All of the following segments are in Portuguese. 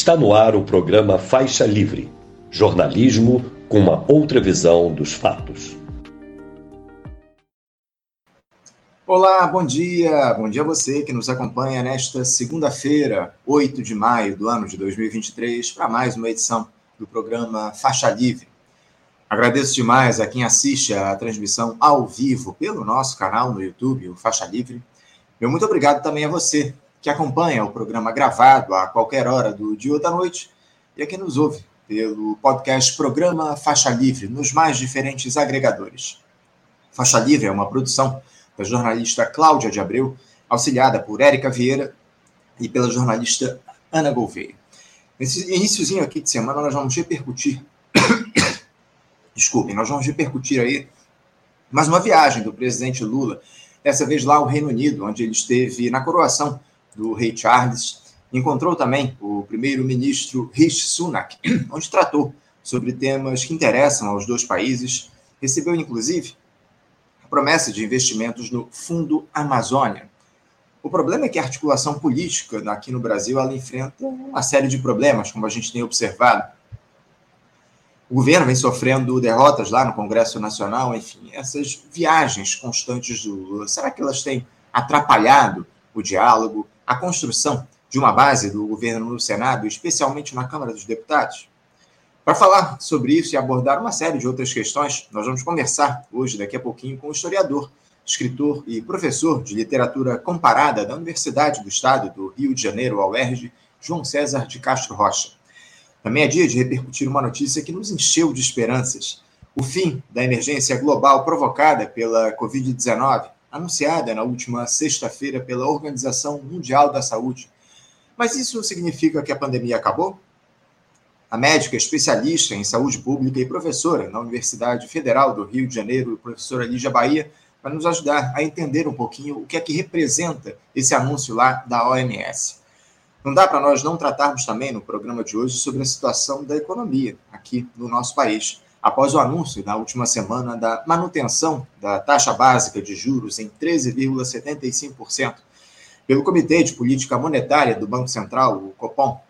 Está no ar o programa Faixa Livre jornalismo com uma outra visão dos fatos. Olá, bom dia. Bom dia a você que nos acompanha nesta segunda-feira, 8 de maio do ano de 2023, para mais uma edição do programa Faixa Livre. Agradeço demais a quem assiste a transmissão ao vivo pelo nosso canal no YouTube, o Faixa Livre. Meu muito obrigado também a você que acompanha o programa gravado a qualquer hora do dia ou da noite e a quem nos ouve pelo podcast Programa Faixa Livre, nos mais diferentes agregadores. Faixa Livre é uma produção da jornalista Cláudia de Abreu, auxiliada por Érica Vieira e pela jornalista Ana Gouveia. Nesse iníciozinho aqui de semana, nós vamos repercutir. Desculpem, nós vamos repercutir aí mais uma viagem do presidente Lula, dessa vez lá ao Reino Unido, onde ele esteve na coroação do rei Charles Encontrou também o primeiro-ministro Rishi Sunak, onde tratou sobre temas que interessam aos dois países. Recebeu, inclusive, a promessa de investimentos no Fundo Amazônia. O problema é que a articulação política aqui no Brasil ela enfrenta uma série de problemas, como a gente tem observado. O governo vem sofrendo derrotas lá no Congresso Nacional, enfim, essas viagens constantes do Lula, será que elas têm atrapalhado o diálogo, a construção de uma base do governo no Senado, especialmente na Câmara dos Deputados? Para falar sobre isso e abordar uma série de outras questões, nós vamos conversar hoje, daqui a pouquinho, com o historiador, escritor e professor de literatura comparada da Universidade do Estado do Rio de Janeiro, ao UERJ, João César de Castro Rocha. Também é dia de repercutir uma notícia que nos encheu de esperanças: o fim da emergência global provocada pela Covid-19, anunciada na última sexta-feira pela Organização Mundial da Saúde mas isso significa que a pandemia acabou? A médica especialista em saúde pública e professora na Universidade Federal do Rio de Janeiro, professora Lígia Bahia, vai nos ajudar a entender um pouquinho o que é que representa esse anúncio lá da OMS. Não dá para nós não tratarmos também no programa de hoje sobre a situação da economia aqui no nosso país, após o anúncio na última semana da manutenção da taxa básica de juros em 13,75%, pelo Comitê de Política Monetária do Banco Central, o Copom.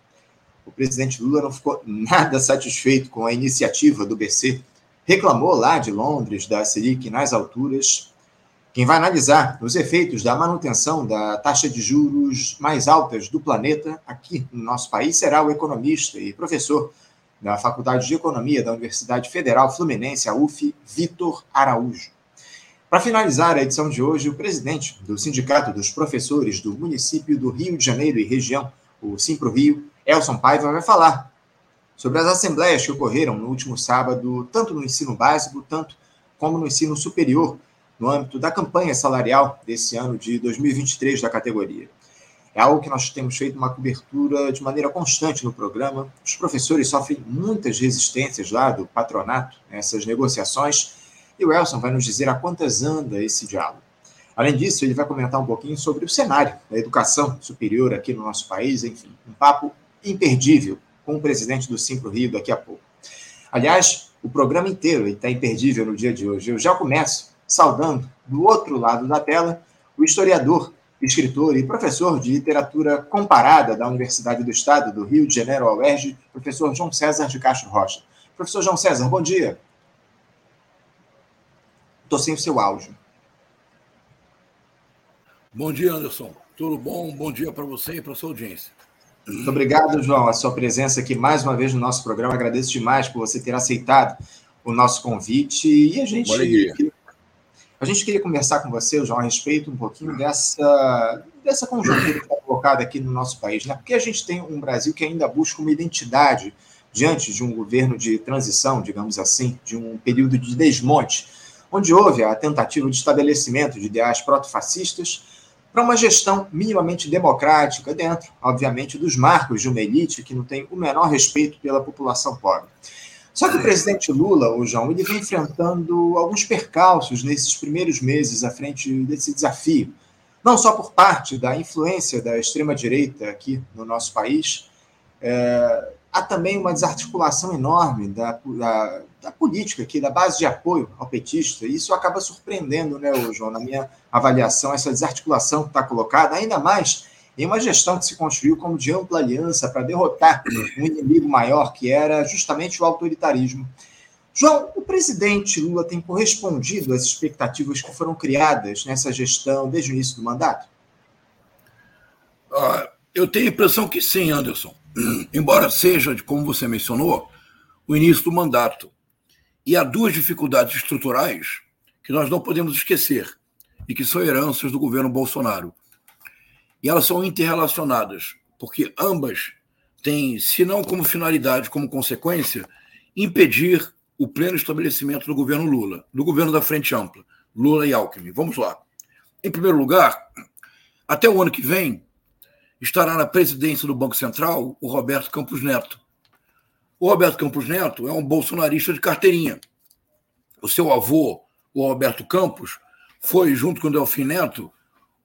O presidente Lula não ficou nada satisfeito com a iniciativa do BC. Reclamou lá de Londres da Selic nas alturas. Quem vai analisar os efeitos da manutenção da taxa de juros mais altas do planeta aqui no nosso país será o economista e professor da Faculdade de Economia da Universidade Federal Fluminense, a UF, Vitor Araújo. Para finalizar a edição de hoje, o presidente do Sindicato dos Professores do município do Rio de Janeiro e região, o Simpro Rio, Elson Paiva, vai falar sobre as assembleias que ocorreram no último sábado, tanto no ensino básico, tanto como no ensino superior, no âmbito da campanha salarial desse ano de 2023 da categoria. É algo que nós temos feito uma cobertura de maneira constante no programa. Os professores sofrem muitas resistências lá do patronato nessas negociações e o Elson vai nos dizer a quantas anda esse diálogo. Além disso, ele vai comentar um pouquinho sobre o cenário da educação superior aqui no nosso país, enfim, um papo imperdível com o presidente do Simpro Rio daqui a pouco. Aliás, o programa inteiro está imperdível no dia de hoje. Eu já começo saudando, do outro lado da tela, o historiador, escritor e professor de literatura comparada da Universidade do Estado do Rio de Janeiro, ao UERJ, professor João César de Castro Rocha. Professor João César, bom dia. Estou sem o seu áudio. Bom dia, Anderson. Tudo bom? Bom dia para você e para a sua audiência. Muito obrigado, João, a sua presença aqui mais uma vez no nosso programa. Agradeço demais por você ter aceitado o nosso convite. E a gente, a gente queria conversar com você, João, a respeito um pouquinho dessa, dessa conjuntura que está colocada aqui no nosso país. Né? Porque a gente tem um Brasil que ainda busca uma identidade diante de um governo de transição, digamos assim, de um período de desmonte onde houve a tentativa de estabelecimento de ideais protofascistas para uma gestão minimamente democrática dentro, obviamente, dos marcos de uma elite que não tem o menor respeito pela população pobre. Só que o presidente Lula, o João, ele vem enfrentando alguns percalços nesses primeiros meses à frente desse desafio, não só por parte da influência da extrema-direita aqui no nosso país, é, há também uma desarticulação enorme da, da, da, política aqui, da base de apoio ao petista, e isso acaba surpreendendo, né, João, na minha avaliação, essa desarticulação que está colocada, ainda mais em uma gestão que se construiu como de ampla aliança para derrotar um inimigo maior, que era justamente o autoritarismo. João, o presidente Lula tem correspondido às expectativas que foram criadas nessa gestão desde o início do mandato? Ah, eu tenho a impressão que sim, Anderson. Embora seja, como você mencionou, o início do mandato. E há duas dificuldades estruturais que nós não podemos esquecer e que são heranças do governo Bolsonaro. E elas são interrelacionadas, porque ambas têm, se não como finalidade, como consequência, impedir o pleno estabelecimento do governo Lula, do governo da Frente Ampla, Lula e Alckmin. Vamos lá. Em primeiro lugar, até o ano que vem, estará na presidência do Banco Central o Roberto Campos Neto. O Roberto Campos Neto é um bolsonarista de carteirinha. O seu avô, o Roberto Campos, foi, junto com o Delfim Neto,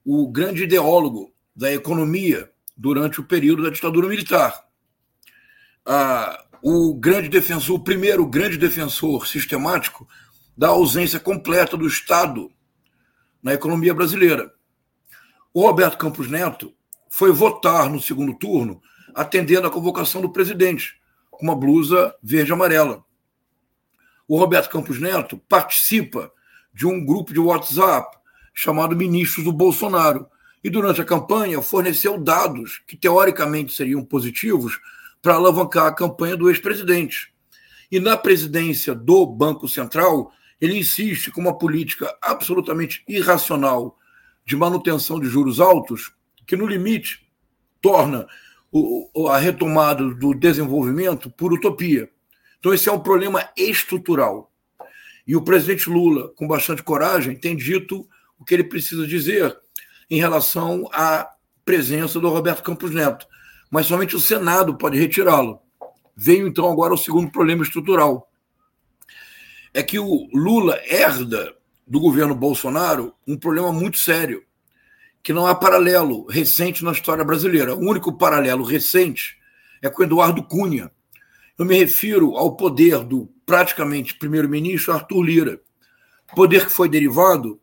o grande ideólogo da economia durante o período da ditadura militar. Ah, o grande defensor, o primeiro grande defensor sistemático da ausência completa do Estado na economia brasileira. O Roberto Campos Neto foi votar no segundo turno atendendo à convocação do presidente, com uma blusa verde-amarela. O Roberto Campos Neto participa de um grupo de WhatsApp chamado Ministros do Bolsonaro, e durante a campanha forneceu dados que teoricamente seriam positivos para alavancar a campanha do ex-presidente. E na presidência do Banco Central, ele insiste com uma política absolutamente irracional de manutenção de juros altos, que no limite torna a retomada do desenvolvimento por utopia. Então, esse é um problema estrutural. E o presidente Lula, com bastante coragem, tem dito o que ele precisa dizer em relação à presença do Roberto Campos Neto. Mas somente o Senado pode retirá-lo. Veio então agora o segundo problema estrutural. É que o Lula herda do governo Bolsonaro um problema muito sério, que não há paralelo recente na história brasileira. O único paralelo recente é com Eduardo Cunha. Eu me refiro ao poder do praticamente primeiro-ministro Arthur Lira, poder que foi derivado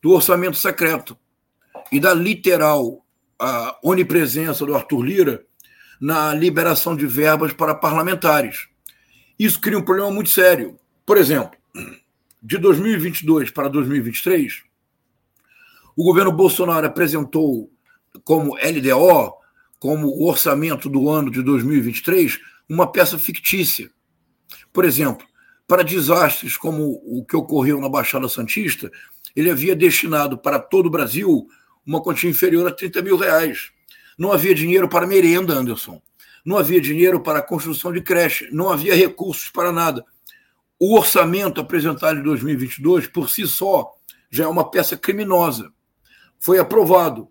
do orçamento secreto e da literal onipresença do Arthur Lira na liberação de verbas para parlamentares. Isso cria um problema muito sério. Por exemplo, de 2022 para 2023, o governo Bolsonaro apresentou como LDO, como orçamento do ano de 2023, uma peça fictícia. Por exemplo, para desastres como o que ocorreu na Baixada Santista, ele havia destinado para todo o Brasil uma quantia inferior a 30 mil reais. Não havia dinheiro para merenda, Anderson. Não havia dinheiro para construção de creche. Não havia recursos para nada. O orçamento apresentado em 2022, por si só, já é uma peça criminosa. Foi aprovado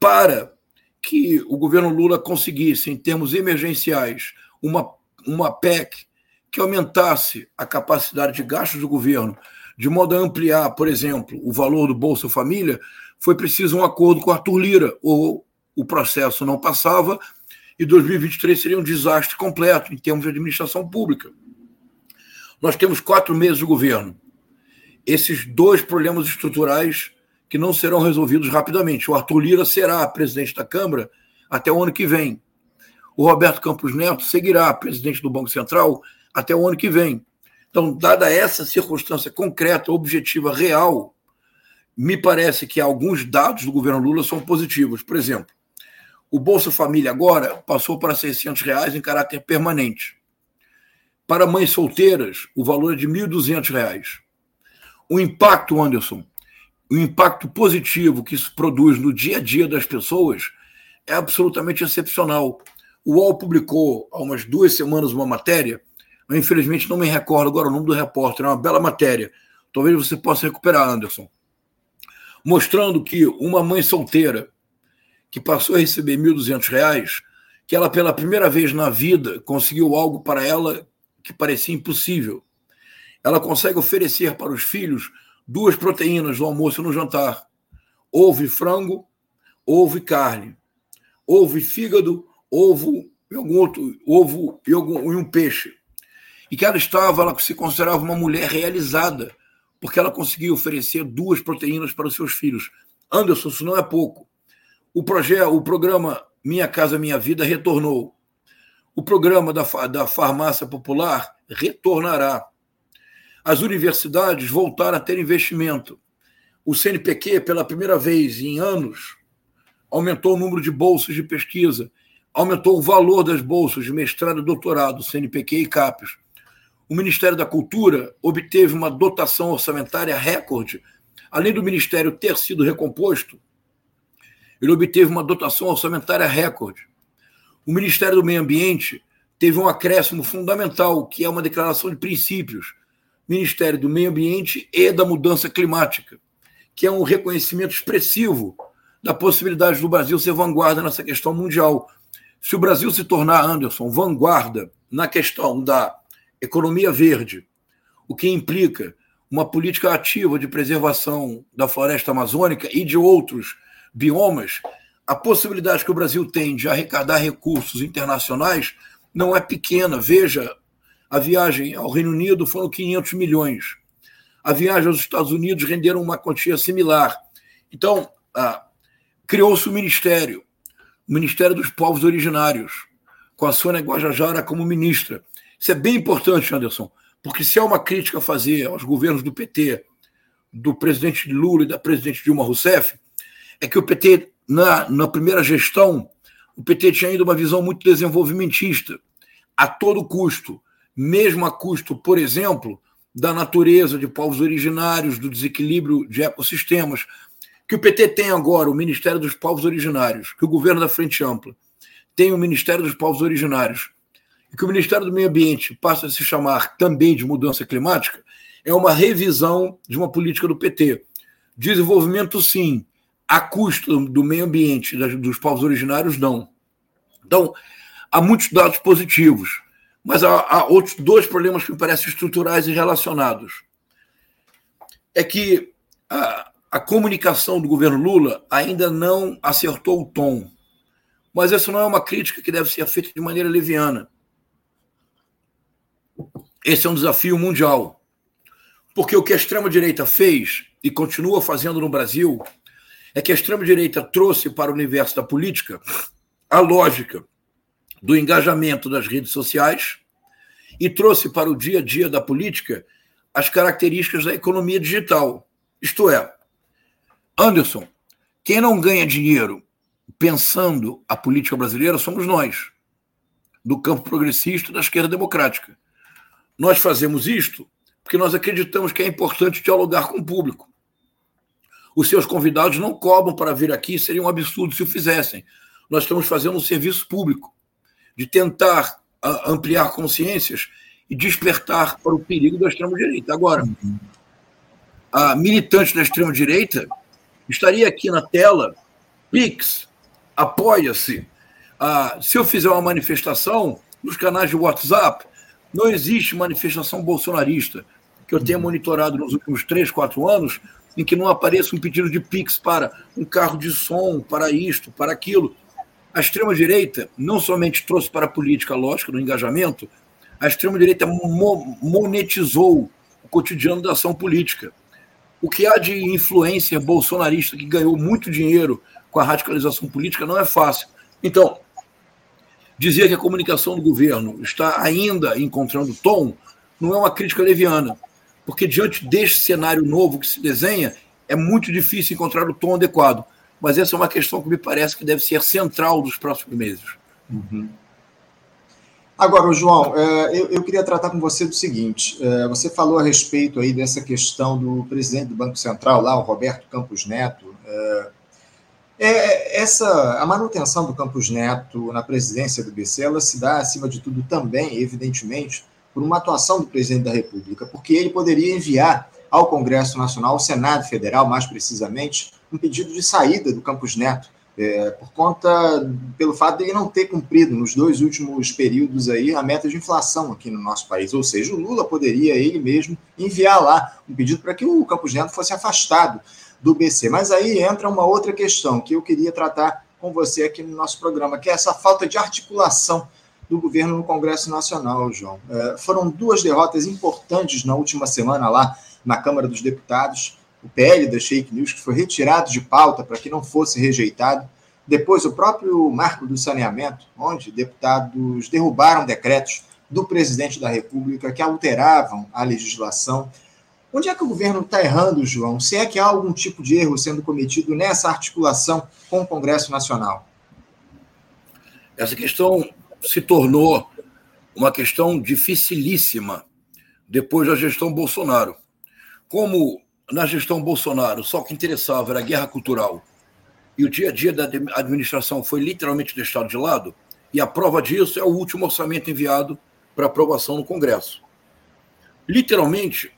para que o governo Lula conseguisse, em termos emergenciais, uma, uma PEC que aumentasse a capacidade de gastos do governo, de modo a ampliar, por exemplo, o valor do Bolsa Família, foi preciso um acordo com Arthur Lira, ou o processo não passava e 2023 seria um desastre completo em termos de administração pública. Nós temos quatro meses de governo. Esses dois problemas estruturais que não serão resolvidos rapidamente. O Arthur Lira será presidente da Câmara até o ano que vem. O Roberto Campos Neto seguirá presidente do Banco Central até o ano que vem. Então, dada essa circunstância concreta, objetiva, real, me parece que alguns dados do governo Lula são positivos. Por exemplo, o Bolsa Família agora passou para 600 reais em caráter permanente. Para mães solteiras, o valor é de R$ 1.200. O impacto, Anderson, o impacto positivo que isso produz no dia a dia das pessoas é absolutamente excepcional. O UOL publicou há umas duas semanas uma matéria, eu infelizmente não me recordo agora o nome do repórter, é uma bela matéria. Talvez você possa recuperar, Anderson. Mostrando que uma mãe solteira que passou a receber R$ 1.200, que ela pela primeira vez na vida conseguiu algo para ela que parecia impossível. Ela consegue oferecer para os filhos duas proteínas no almoço e no jantar: ovo e frango, ovo e carne, ovo e fígado, ovo e algum outro, ovo e, algum, e um peixe. E que ela estava, ela se considerava uma mulher realizada, porque ela conseguia oferecer duas proteínas para os seus filhos. Anderson, isso não é pouco O, projeto, o programa Minha Casa Minha Vida retornou. O programa da, da farmácia popular retornará. As universidades voltaram a ter investimento. O CNPq, pela primeira vez em anos, aumentou o número de bolsas de pesquisa, aumentou o valor das bolsas de mestrado e doutorado, CNPq e CAPES. O Ministério da Cultura obteve uma dotação orçamentária recorde. Além do Ministério ter sido recomposto, ele obteve uma dotação orçamentária recorde. O Ministério do Meio Ambiente teve um acréscimo fundamental, que é uma declaração de princípios. Ministério do Meio Ambiente e da Mudança Climática, que é um reconhecimento expressivo da possibilidade do Brasil ser vanguarda nessa questão mundial. Se o Brasil se tornar, Anderson, vanguarda na questão da economia verde, o que implica uma política ativa de preservação da floresta amazônica e de outros biomas, a possibilidade que o Brasil tem de arrecadar recursos internacionais não é pequena. Veja, a viagem ao Reino Unido foram 500 milhões. A viagem aos Estados Unidos renderam uma quantia similar. Então, ah, criou-se o Ministério, o Ministério dos Povos Originários, com a Sônia Guajajara como ministra. Isso é bem importante, Anderson, porque se há uma crítica a fazer aos governos do PT, do presidente Lula e da presidente Dilma Rousseff, é que o PT, na, na primeira gestão, o PT tinha ainda uma visão muito desenvolvimentista, a todo custo, mesmo a custo, por exemplo, da natureza de povos originários, do desequilíbrio de ecossistemas. Que o PT tem agora o Ministério dos Povos Originários, que o governo da Frente Ampla tem o Ministério dos Povos Originários, e que o Ministério do Meio Ambiente passa a se chamar também de mudança climática, é uma revisão de uma política do PT. Desenvolvimento, sim, a custo do meio ambiente dos povos originários, não. Então, há muitos dados positivos, mas há, há outros dois problemas que me parecem estruturais e relacionados. É que a, a comunicação do governo Lula ainda não acertou o tom. Mas essa não é uma crítica que deve ser feita de maneira leviana. Esse é um desafio mundial. Porque o que a extrema-direita fez e continua fazendo no Brasil é que a extrema-direita trouxe para o universo da política a lógica do engajamento das redes sociais e trouxe para o dia a dia da política as características da economia digital. Isto é, Anderson, quem não ganha dinheiro pensando a política brasileira somos nós, do campo progressista da esquerda democrática. Nós fazemos isto porque nós acreditamos que é importante dialogar com o público. Os seus convidados não cobram para vir aqui, seria um absurdo se o fizessem. Nós estamos fazendo um serviço público de tentar ampliar consciências e despertar para o perigo da extrema-direita. Agora, a militante da extrema-direita estaria aqui na tela, Pix, apoia-se. Ah, se eu fizer uma manifestação nos canais de WhatsApp, não existe manifestação bolsonarista que eu tenha monitorado nos últimos três, quatro anos, em que não apareça um pedido de Pix para um carro de som, para isto, para aquilo. A extrema-direita não somente trouxe para a política a lógica do engajamento, a extrema-direita monetizou o cotidiano da ação política. O que há de influência bolsonarista que ganhou muito dinheiro com a radicalização política não é fácil. Então, dizer que a comunicação do governo está ainda encontrando tom não é uma crítica leviana porque diante deste cenário novo que se desenha, é muito difícil encontrar o tom adequado. Mas essa é uma questão que me parece que deve ser central dos próximos meses. Uhum. Agora, João, é, eu queria tratar com você do seguinte: é, você falou a respeito aí dessa questão do presidente do Banco Central, lá, o Roberto Campos Neto. É, essa, a manutenção do Campos Neto na presidência do BC, ela se dá, acima de tudo, também, evidentemente, por uma atuação do presidente da República, porque ele poderia enviar ao Congresso Nacional, ao Senado Federal, mais precisamente, um pedido de saída do Campos Neto, é, por conta, pelo fato de ele não ter cumprido nos dois últimos períodos aí a meta de inflação aqui no nosso país. Ou seja, o Lula poderia ele mesmo enviar lá um pedido para que o Campos Neto fosse afastado do BC. Mas aí entra uma outra questão que eu queria tratar com você aqui no nosso programa, que é essa falta de articulação do governo no Congresso Nacional, João. É, foram duas derrotas importantes na última semana lá na Câmara dos Deputados. O PL das fake news, que foi retirado de pauta para que não fosse rejeitado. Depois, o próprio marco do saneamento, onde deputados derrubaram decretos do presidente da República que alteravam a legislação. Onde é que o governo está errando, João? Se é que há algum tipo de erro sendo cometido nessa articulação com o Congresso Nacional? Essa questão se tornou uma questão dificilíssima depois da gestão Bolsonaro. Como na gestão Bolsonaro só o que interessava era a guerra cultural e o dia a dia da administração foi literalmente deixado de lado, e a prova disso é o último orçamento enviado para aprovação no Congresso. Literalmente,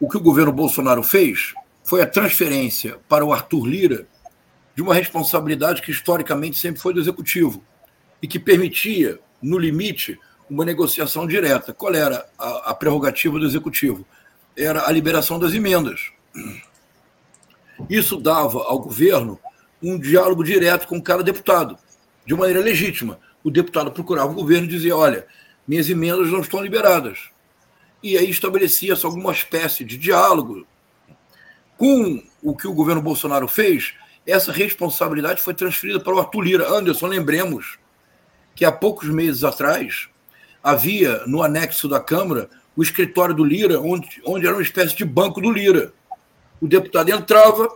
o que o governo Bolsonaro fez foi a transferência para o Arthur Lira de uma responsabilidade que historicamente sempre foi do executivo e que permitia, no limite, uma negociação direta. Qual era a, a prerrogativa do executivo? Era a liberação das emendas. Isso dava ao governo um diálogo direto com cada deputado, de maneira legítima. O deputado procurava o governo e dizia: olha, minhas emendas não estão liberadas. E aí estabelecia-se alguma espécie de diálogo. Com o que o governo Bolsonaro fez, essa responsabilidade foi transferida para o Arthur Lira. Anderson, lembremos que há poucos meses atrás havia no anexo da Câmara o escritório do Lira, onde, onde era uma espécie de banco do Lira. O deputado entrava,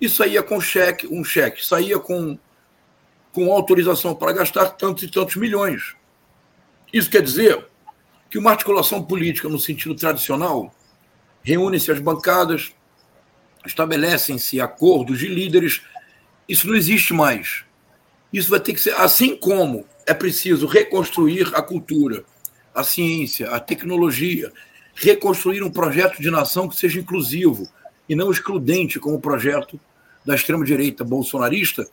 e saía com cheque, um cheque, saía com, com autorização para gastar tantos e tantos milhões. Isso quer dizer que uma articulação política no sentido tradicional reúne-se as bancadas, estabelecem-se acordos de líderes. Isso não existe mais. Isso vai ter que ser assim como é preciso reconstruir a cultura, a ciência, a tecnologia, reconstruir um projeto de nação que seja inclusivo, e não excludente como o projeto da extrema-direita bolsonarista,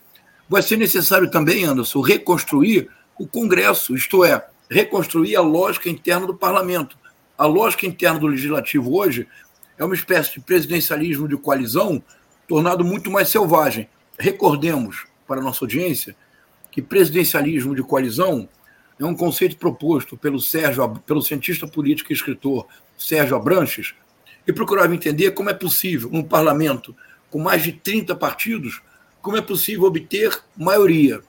vai ser necessário também, Anderson, reconstruir o Congresso, isto é, reconstruir a lógica interna do parlamento. A lógica interna do legislativo hoje é uma espécie de presidencialismo de coalizão tornado muito mais selvagem. Recordemos, para a nossa audiência, que presidencialismo de coalizão é um conceito proposto pelo Sérgio, pelo cientista político e escritor Sérgio Abranches, e procurava entender como é possível, num parlamento com mais de 30 partidos, como é possível obter maioria.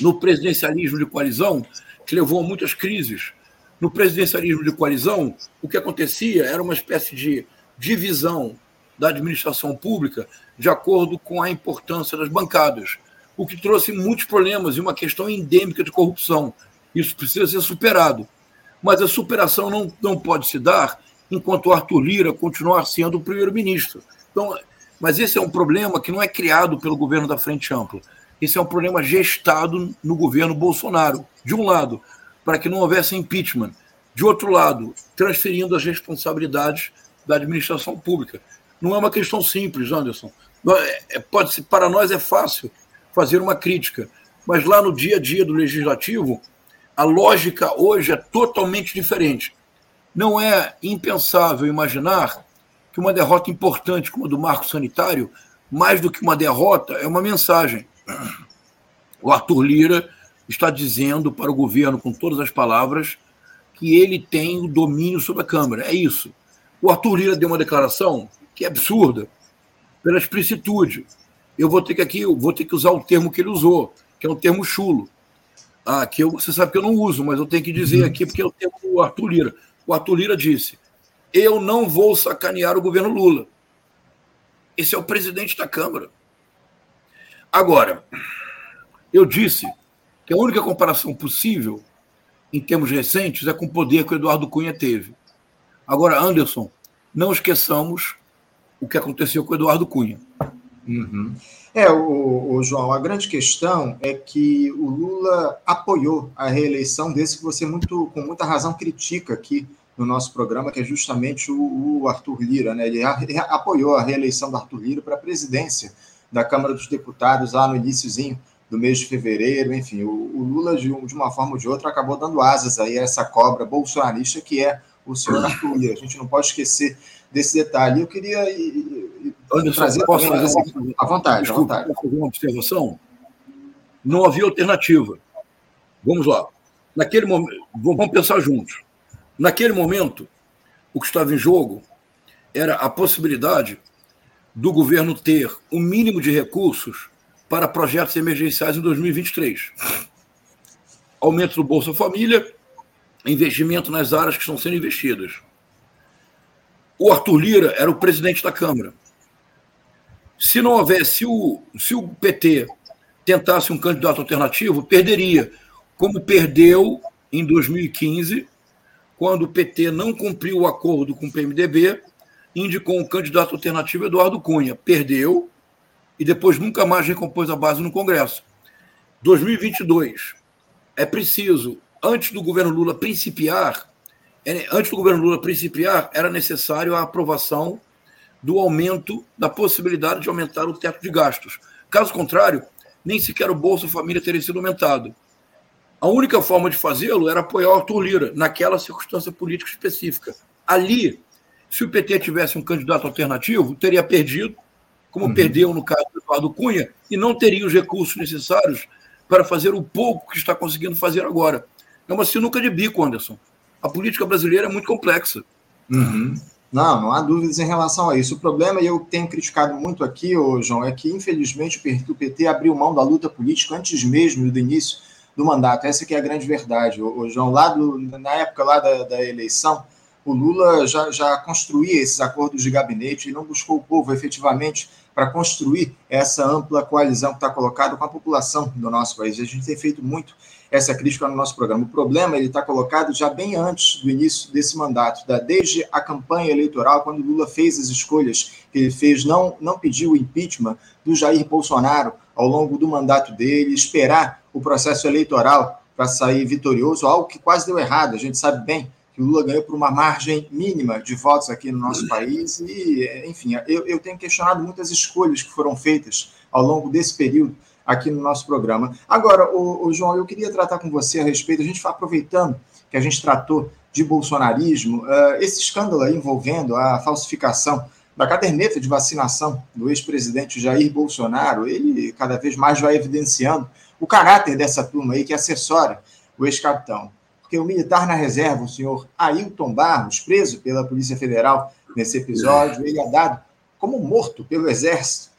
No presidencialismo de coalizão, que levou a muitas crises, no presidencialismo de coalizão, o que acontecia era uma espécie de divisão da administração pública de acordo com a importância das bancadas, o que trouxe muitos problemas e uma questão endêmica de corrupção. Isso precisa ser superado. Mas a superação não, não pode se dar enquanto Arthur Lira continuar sendo o primeiro-ministro. Então, mas esse é um problema que não é criado pelo governo da Frente Ampla. Esse é um problema gestado no governo Bolsonaro, de um lado, para que não houvesse impeachment, de outro lado, transferindo as responsabilidades da administração pública. Não é uma questão simples, Anderson. É, pode ser, para nós é fácil fazer uma crítica, mas lá no dia a dia do legislativo, a lógica hoje é totalmente diferente. Não é impensável imaginar que uma derrota importante como a do marco sanitário, mais do que uma derrota, é uma mensagem. O Arthur Lira está dizendo para o governo, com todas as palavras, que ele tem o domínio sobre a Câmara. É isso. O Arthur Lira deu uma declaração que é absurda, pela explicitude. Eu vou ter que aqui, vou ter que usar o termo que ele usou, que é um termo chulo. Ah, que eu, você sabe que eu não uso, mas eu tenho que dizer uhum. aqui porque é o termo do Arthur Lira o Arthur Lira disse: eu não vou sacanear o governo Lula. Esse é o presidente da Câmara. Agora, eu disse que a única comparação possível, em termos recentes, é com o poder que o Eduardo Cunha teve. Agora, Anderson, não esqueçamos o que aconteceu com o Eduardo Cunha. Uhum. É, o, o, João, a grande questão é que o Lula apoiou a reeleição desse que você muito, com muita razão critica aqui no nosso programa, que é justamente o, o Arthur Lira. Né? Ele a, apoiou a reeleição do Arthur Lira para a presidência da Câmara dos Deputados lá no iníciozinho do mês de fevereiro. Enfim, o, o Lula, de, de, uma forma ou de outra, acabou dando asas aí a essa cobra bolsonarista que é o senhor Arthur. A gente não pode esquecer desse detalhe. Eu queria Anderson, trazer posso fazer uma, à vontade, desculpa, à vontade. fazer uma observação? Não havia alternativa. Vamos lá. Naquele momento, vamos pensar juntos. Naquele momento, o que estava em jogo era a possibilidade do governo ter o mínimo de recursos para projetos emergenciais em 2023. Aumento do Bolsa Família, investimento nas áreas que estão sendo investidas. O Arthur Lira era o presidente da Câmara. Se não houvesse, se o, se o PT tentasse um candidato alternativo, perderia, como perdeu em 2015, quando o PT não cumpriu o acordo com o PMDB, indicou um candidato alternativo, Eduardo Cunha. Perdeu e depois nunca mais recompôs a base no Congresso. 2022. É preciso, antes do governo Lula principiar, é, antes do governo Lula principiar, era necessário a aprovação do aumento, da possibilidade de aumentar o teto de gastos. Caso contrário, nem sequer o Bolsa Família teria sido aumentado. A única forma de fazê-lo era apoiar o Arthur Lira, naquela circunstância política específica. Ali, se o PT tivesse um candidato alternativo, teria perdido, como uhum. perdeu no caso do Eduardo Cunha, e não teria os recursos necessários para fazer o pouco que está conseguindo fazer agora. É uma sinuca de bico, Anderson. A política brasileira é muito complexa. Uhum. Não, não há dúvidas em relação a isso. O problema, e eu tenho criticado muito aqui, ô, João, é que, infelizmente, o PT abriu mão da luta política antes mesmo do início do mandato. Essa que é a grande verdade. O, João, lá do, na época lá da, da eleição, o Lula já, já construía esses acordos de gabinete e não buscou o povo efetivamente para construir essa ampla coalizão que está colocada com a população do nosso país. A gente tem feito muito essa crítica no nosso programa. O problema ele está colocado já bem antes do início desse mandato, da, desde a campanha eleitoral, quando Lula fez as escolhas que ele fez, não, não pediu o impeachment do Jair Bolsonaro ao longo do mandato dele, esperar o processo eleitoral para sair vitorioso, algo que quase deu errado. A gente sabe bem que o Lula ganhou por uma margem mínima de votos aqui no nosso país. E, enfim, eu, eu tenho questionado muitas escolhas que foram feitas ao longo desse período aqui no nosso programa. Agora, o, João, eu queria tratar com você a respeito, a gente aproveitando que a gente tratou de bolsonarismo, uh, esse escândalo aí envolvendo a falsificação da caderneta de vacinação do ex-presidente Jair Bolsonaro, ele cada vez mais vai evidenciando o caráter dessa turma aí que assessora o ex-capitão. Porque o militar na reserva, o senhor Ailton Barros, preso pela Polícia Federal nesse episódio, ele é dado como morto pelo Exército.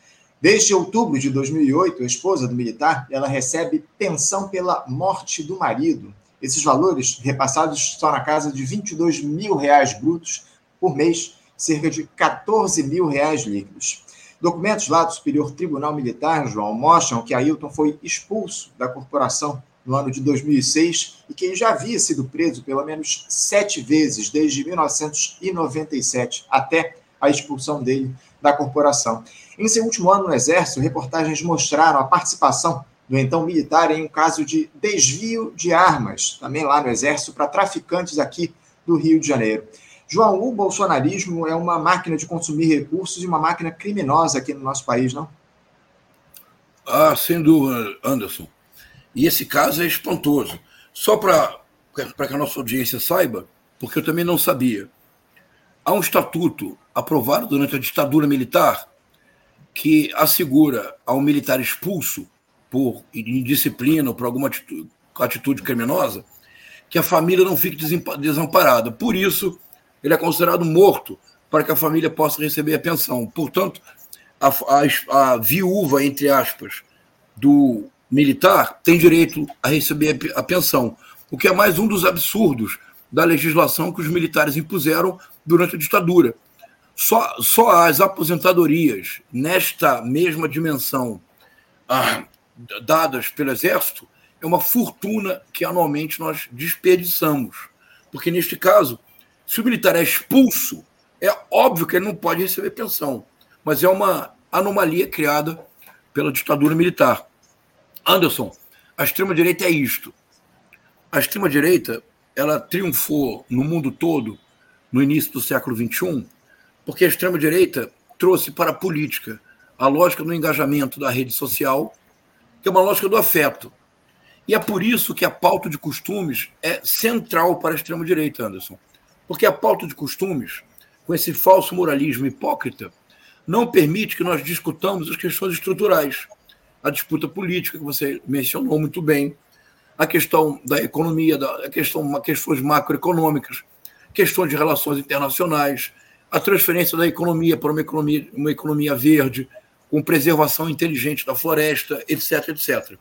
Desde outubro de 2008, a esposa do militar, ela recebe pensão pela morte do marido. Esses valores repassados estão na casa de 22 mil reais brutos por mês, cerca de 14 mil reais líquidos. Documentos lá do Superior Tribunal Militar, João, mostram que Ailton foi expulso da corporação no ano de 2006 e que ele já havia sido preso pelo menos sete vezes desde 1997 até a expulsão dele da corporação. Em seu último ano no Exército, reportagens mostraram a participação do então militar em um caso de desvio de armas, também lá no Exército, para traficantes aqui do Rio de Janeiro. João, o bolsonarismo é uma máquina de consumir recursos e uma máquina criminosa aqui no nosso país, não? Ah, sem dúvida, Anderson. E esse caso é espantoso. Só para que a nossa audiência saiba, porque eu também não sabia. Há um estatuto aprovado durante a ditadura militar que assegura ao militar expulso por indisciplina ou por alguma atitude, atitude criminosa que a família não fique desamparada. Por isso, ele é considerado morto para que a família possa receber a pensão. Portanto, a, a, a viúva, entre aspas, do militar tem direito a receber a pensão, o que é mais um dos absurdos da legislação que os militares impuseram durante a ditadura. Só, só as aposentadorias nesta mesma dimensão ah, dadas pelo Exército é uma fortuna que anualmente nós desperdiçamos. Porque, neste caso, se o militar é expulso, é óbvio que ele não pode receber pensão, mas é uma anomalia criada pela ditadura militar. Anderson, a extrema-direita é isto. A extrema-direita ela triunfou no mundo todo no início do século XXI porque a extrema-direita trouxe para a política a lógica do engajamento da rede social, que é uma lógica do afeto. E é por isso que a pauta de costumes é central para a extrema-direita, Anderson. Porque a pauta de costumes, com esse falso moralismo hipócrita, não permite que nós discutamos as questões estruturais. A disputa política, que você mencionou muito bem, a questão da economia, a questão, questões macroeconômicas, questões de relações internacionais, a transferência da economia para uma economia, uma economia verde, com preservação inteligente da floresta, etc, etc.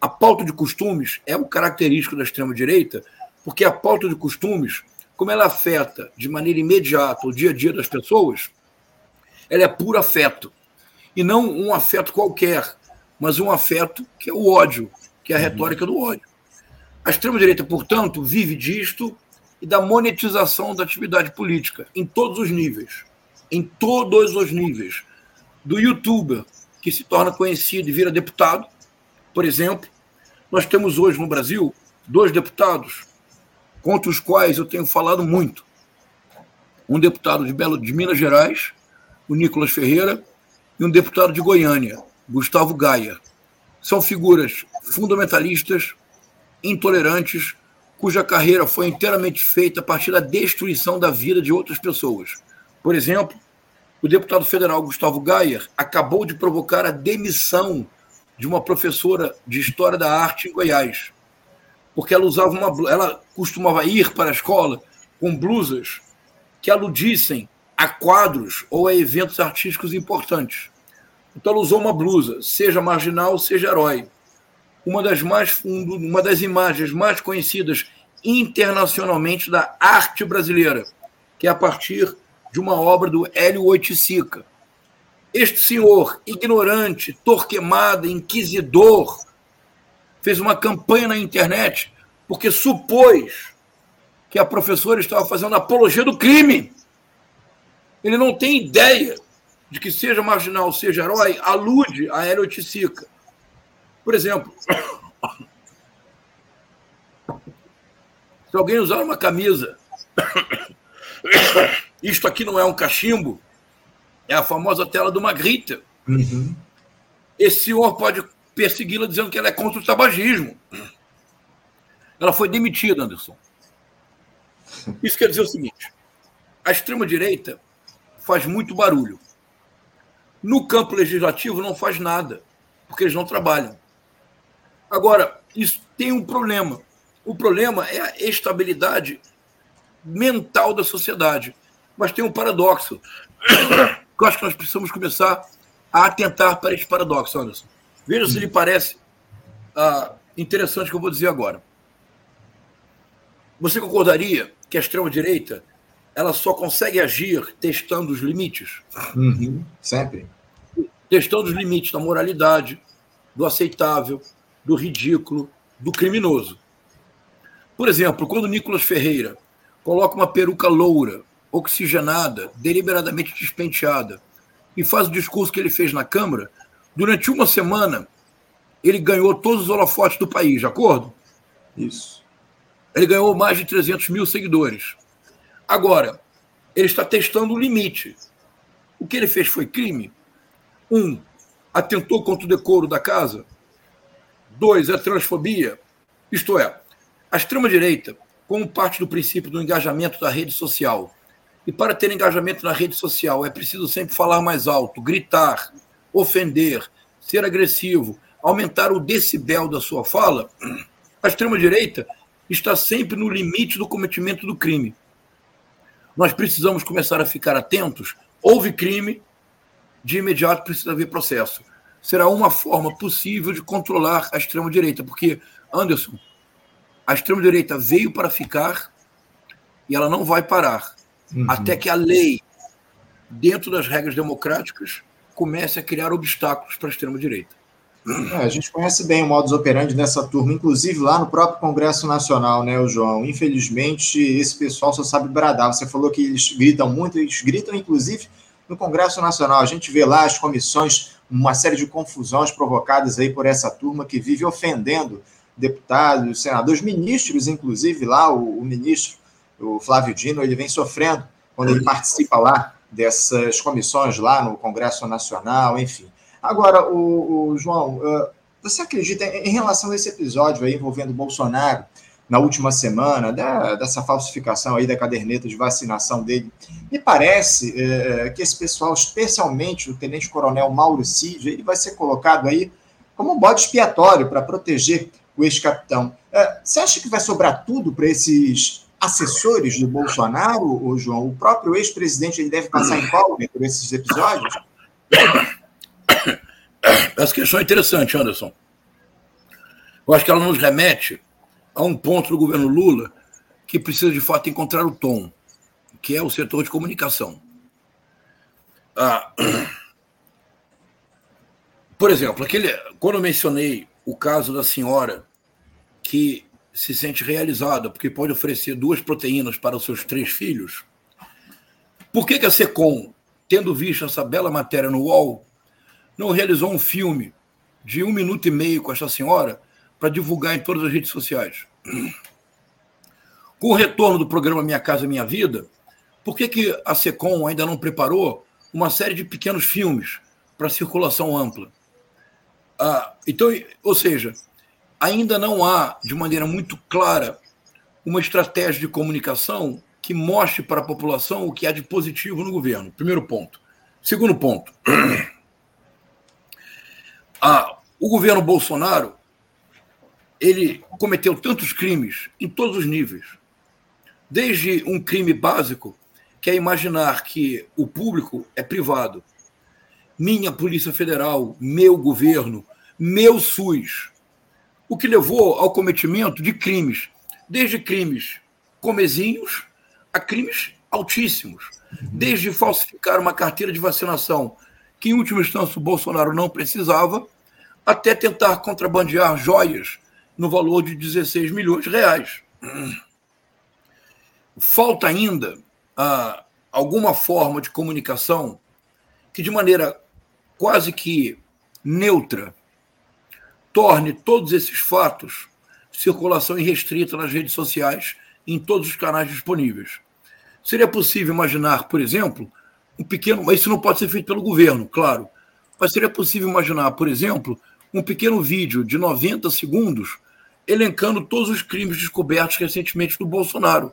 A pauta de costumes é um característico da extrema-direita, porque a pauta de costumes, como ela afeta de maneira imediata o dia a dia das pessoas, ela é puro afeto. E não um afeto qualquer, mas um afeto que é o ódio, que é a retórica do ódio. A extrema-direita, portanto, vive disto e da monetização da atividade política, em todos os níveis. Em todos os níveis. Do youtuber, que se torna conhecido e vira deputado, por exemplo. Nós temos hoje no Brasil dois deputados contra os quais eu tenho falado muito. Um deputado de Belo de Minas Gerais, o Nicolas Ferreira, e um deputado de Goiânia, Gustavo Gaia. São figuras fundamentalistas, intolerantes, cuja carreira foi inteiramente feita a partir da destruição da vida de outras pessoas. Por exemplo, o deputado federal Gustavo Gaia acabou de provocar a demissão de uma professora de História da Arte em Goiás, porque ela usava uma ela costumava ir para a escola com blusas que aludissem a quadros ou a eventos artísticos importantes. Então ela usou uma blusa, seja marginal, seja herói. Uma das mais uma das imagens mais conhecidas internacionalmente da arte brasileira, que é a partir de uma obra do Hélio Oiticica. Este senhor, ignorante, torquemado, inquisidor, fez uma campanha na internet porque supôs que a professora estava fazendo apologia do crime. Ele não tem ideia de que seja marginal, seja herói, alude a eroticica. Por exemplo, se alguém usar uma camisa, isto aqui não é um cachimbo, é a famosa tela do Magrita. Uhum. Esse senhor pode persegui-la dizendo que ela é contra o tabagismo. Ela foi demitida, Anderson. Isso quer dizer o seguinte: a extrema-direita faz muito barulho. No campo legislativo não faz nada, porque eles não trabalham. Agora, isso tem um problema. O problema é a estabilidade mental da sociedade. Mas tem um paradoxo. Eu acho que nós precisamos começar a atentar para esse paradoxo, Anderson. Veja se lhe parece ah, interessante o que eu vou dizer agora. Você concordaria que a extrema-direita ela só consegue agir testando os limites. Uhum, sempre. Testando os limites da moralidade, do aceitável, do ridículo, do criminoso. Por exemplo, quando Nicolas Ferreira coloca uma peruca loura, oxigenada, deliberadamente despenteada, e faz o discurso que ele fez na Câmara, durante uma semana ele ganhou todos os holofotes do país, de acordo? Isso. Ele ganhou mais de 300 mil seguidores. Agora, ele está testando o limite. O que ele fez foi crime? Um, atentou contra o decoro da casa. Dois, é transfobia. Isto é, a extrema-direita, como parte do princípio do engajamento da rede social, e para ter engajamento na rede social é preciso sempre falar mais alto, gritar, ofender, ser agressivo, aumentar o decibel da sua fala, a extrema-direita está sempre no limite do cometimento do crime nós precisamos começar a ficar atentos. Houve crime, de imediato precisa haver processo. Será uma forma possível de controlar a extrema-direita, porque, Anderson, a extrema-direita veio para ficar e ela não vai parar uhum. até que a lei, dentro das regras democráticas, comece a criar obstáculos para a extrema-direita. É, a gente conhece bem o modus operandi dessa turma, inclusive lá no próprio Congresso Nacional, né, o João? Infelizmente, esse pessoal só sabe bradar. Você falou que eles gritam muito, eles gritam, inclusive, no Congresso Nacional. A gente vê lá as comissões, uma série de confusões provocadas aí por essa turma que vive ofendendo deputados, senadores, ministros, inclusive lá, o, o ministro, o Flávio Dino, ele vem sofrendo quando ele participa lá dessas comissões lá no Congresso Nacional, enfim. Agora, o, o João, você acredita em relação a esse episódio aí envolvendo Bolsonaro na última semana, da, dessa falsificação aí da caderneta de vacinação dele? Me parece uh, que esse pessoal, especialmente o tenente-coronel Mauro Cid, ele vai ser colocado aí como um bode expiatório para proteger o ex-capitão. Uh, você acha que vai sobrar tudo para esses assessores do Bolsonaro, o João? O próprio ex-presidente ele deve passar em incógnito por esses episódios? essa questão é interessante, Anderson. Eu acho que ela nos remete a um ponto do governo Lula que precisa de fato encontrar o tom, que é o setor de comunicação. Ah, por exemplo, aquele, quando eu mencionei o caso da senhora que se sente realizada porque pode oferecer duas proteínas para os seus três filhos, por que, que a SECOM, tendo visto essa bela matéria no UOL, não realizou um filme de um minuto e meio com essa senhora para divulgar em todas as redes sociais? Com o retorno do programa Minha Casa Minha Vida, por que, que a SECOM ainda não preparou uma série de pequenos filmes para circulação ampla? Ah, então, ou seja, ainda não há, de maneira muito clara, uma estratégia de comunicação que mostre para a população o que há de positivo no governo. Primeiro ponto. Segundo ponto. Ah, o governo Bolsonaro ele cometeu tantos crimes em todos os níveis. Desde um crime básico, que é imaginar que o público é privado. Minha Polícia Federal, meu governo, meu SUS. O que levou ao cometimento de crimes, desde crimes comezinhos a crimes altíssimos. Desde falsificar uma carteira de vacinação, que em última instância o Bolsonaro não precisava, até tentar contrabandear joias no valor de 16 milhões de reais. Falta ainda ah, alguma forma de comunicação que, de maneira quase que neutra, torne todos esses fatos circulação irrestrita nas redes sociais em todos os canais disponíveis. Seria possível imaginar, por exemplo, um pequeno. Isso não pode ser feito pelo governo, claro. Mas seria possível imaginar, por exemplo, um pequeno vídeo de 90 segundos elencando todos os crimes descobertos recentemente do Bolsonaro.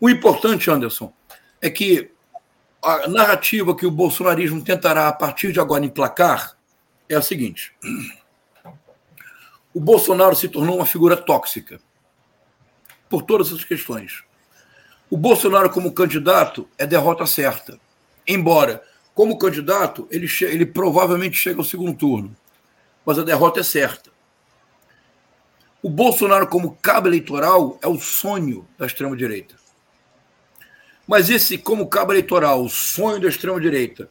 O importante, Anderson, é que a narrativa que o bolsonarismo tentará a partir de agora emplacar é a seguinte: o Bolsonaro se tornou uma figura tóxica por todas essas questões. O Bolsonaro, como candidato, é derrota certa. Embora, como candidato, ele, ele provavelmente chega ao segundo turno. Mas a derrota é certa. O Bolsonaro, como cabo eleitoral, é o sonho da extrema-direita. Mas esse, como cabo eleitoral, o sonho da extrema-direita,